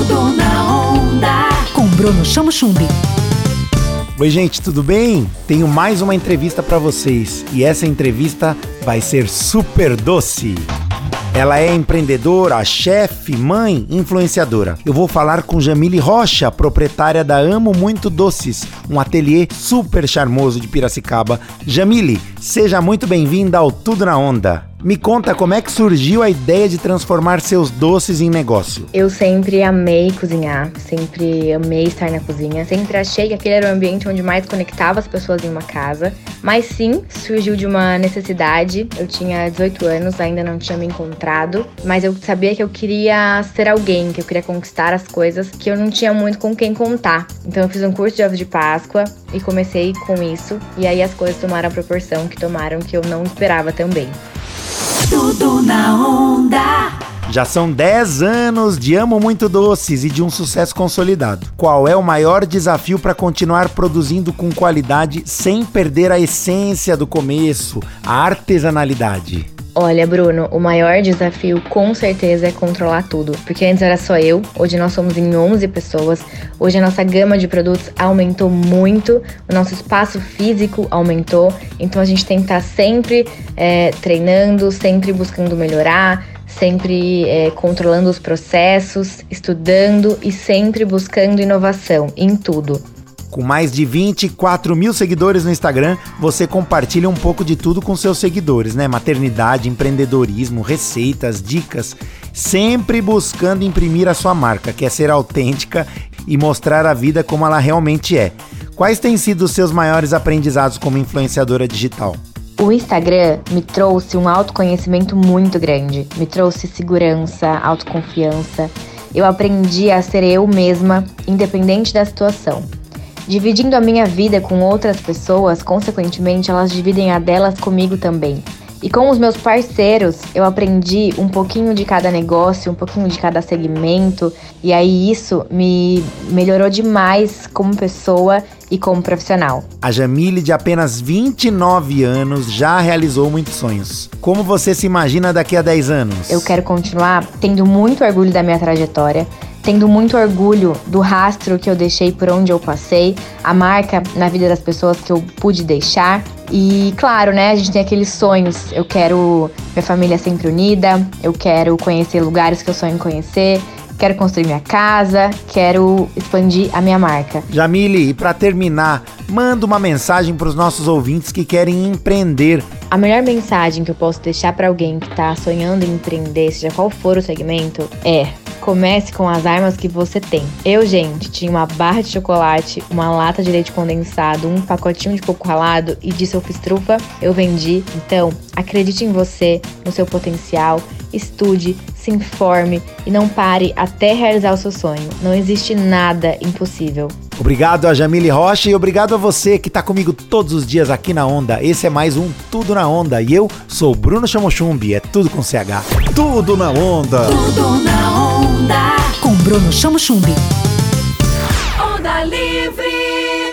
Tudo na onda. Com Bruno Chamo Chumbi. Oi, gente, tudo bem? Tenho mais uma entrevista para vocês e essa entrevista vai ser super doce. Ela é empreendedora, chefe, mãe, influenciadora. Eu vou falar com Jamile Rocha, proprietária da Amo Muito Doces, um ateliê super charmoso de Piracicaba. Jamile, seja muito bem-vinda ao Tudo na Onda. Me conta como é que surgiu a ideia de transformar seus doces em negócio. Eu sempre amei cozinhar, sempre amei estar na cozinha, sempre achei que aquele era o ambiente onde mais conectava as pessoas em uma casa. Mas sim, surgiu de uma necessidade. Eu tinha 18 anos, ainda não tinha me encontrado, mas eu sabia que eu queria ser alguém, que eu queria conquistar as coisas que eu não tinha muito com quem contar. Então eu fiz um curso de ovos de Páscoa e comecei com isso, e aí as coisas tomaram a proporção que tomaram que eu não esperava também. Tudo na onda. Já são 10 anos de Amo Muito Doces e de um sucesso consolidado. Qual é o maior desafio para continuar produzindo com qualidade sem perder a essência do começo, a artesanalidade? Olha, Bruno, o maior desafio com certeza é controlar tudo, porque antes era só eu, hoje nós somos em 11 pessoas, hoje a nossa gama de produtos aumentou muito, o nosso espaço físico aumentou, então a gente tem que estar sempre é, treinando, sempre buscando melhorar, sempre é, controlando os processos, estudando e sempre buscando inovação em tudo. Com mais de 24 mil seguidores no Instagram, você compartilha um pouco de tudo com seus seguidores, né? Maternidade, empreendedorismo, receitas, dicas, sempre buscando imprimir a sua marca, que é ser autêntica e mostrar a vida como ela realmente é. Quais têm sido os seus maiores aprendizados como influenciadora digital? O Instagram me trouxe um autoconhecimento muito grande, me trouxe segurança, autoconfiança. Eu aprendi a ser eu mesma, independente da situação. Dividindo a minha vida com outras pessoas, consequentemente, elas dividem a delas comigo também. E com os meus parceiros, eu aprendi um pouquinho de cada negócio, um pouquinho de cada segmento, e aí isso me melhorou demais como pessoa e como profissional. A Jamile, de apenas 29 anos, já realizou muitos sonhos. Como você se imagina daqui a 10 anos? Eu quero continuar tendo muito orgulho da minha trajetória tendo muito orgulho do rastro que eu deixei por onde eu passei, a marca na vida das pessoas que eu pude deixar. E claro, né, a gente tem aqueles sonhos. Eu quero minha família sempre unida, eu quero conhecer lugares que eu sonho em conhecer, quero construir minha casa, quero expandir a minha marca. Jamile, e para terminar, manda uma mensagem para os nossos ouvintes que querem empreender. A melhor mensagem que eu posso deixar para alguém que está sonhando em empreender, seja qual for o segmento, é Comece com as armas que você tem. Eu, gente, tinha uma barra de chocolate, uma lata de leite condensado, um pacotinho de coco ralado e disse eu fiz trufa, eu vendi. Então, acredite em você, no seu potencial, estude, se informe e não pare até realizar o seu sonho. Não existe nada impossível. Obrigado a Jamile Rocha e obrigado a você que está comigo todos os dias aqui na Onda. Esse é mais um Tudo na Onda e eu sou Bruno Chamochumbi, é tudo com CH. Tudo na Onda. Tudo na onda. Bruno Chamo Chumbi. Onda Livre.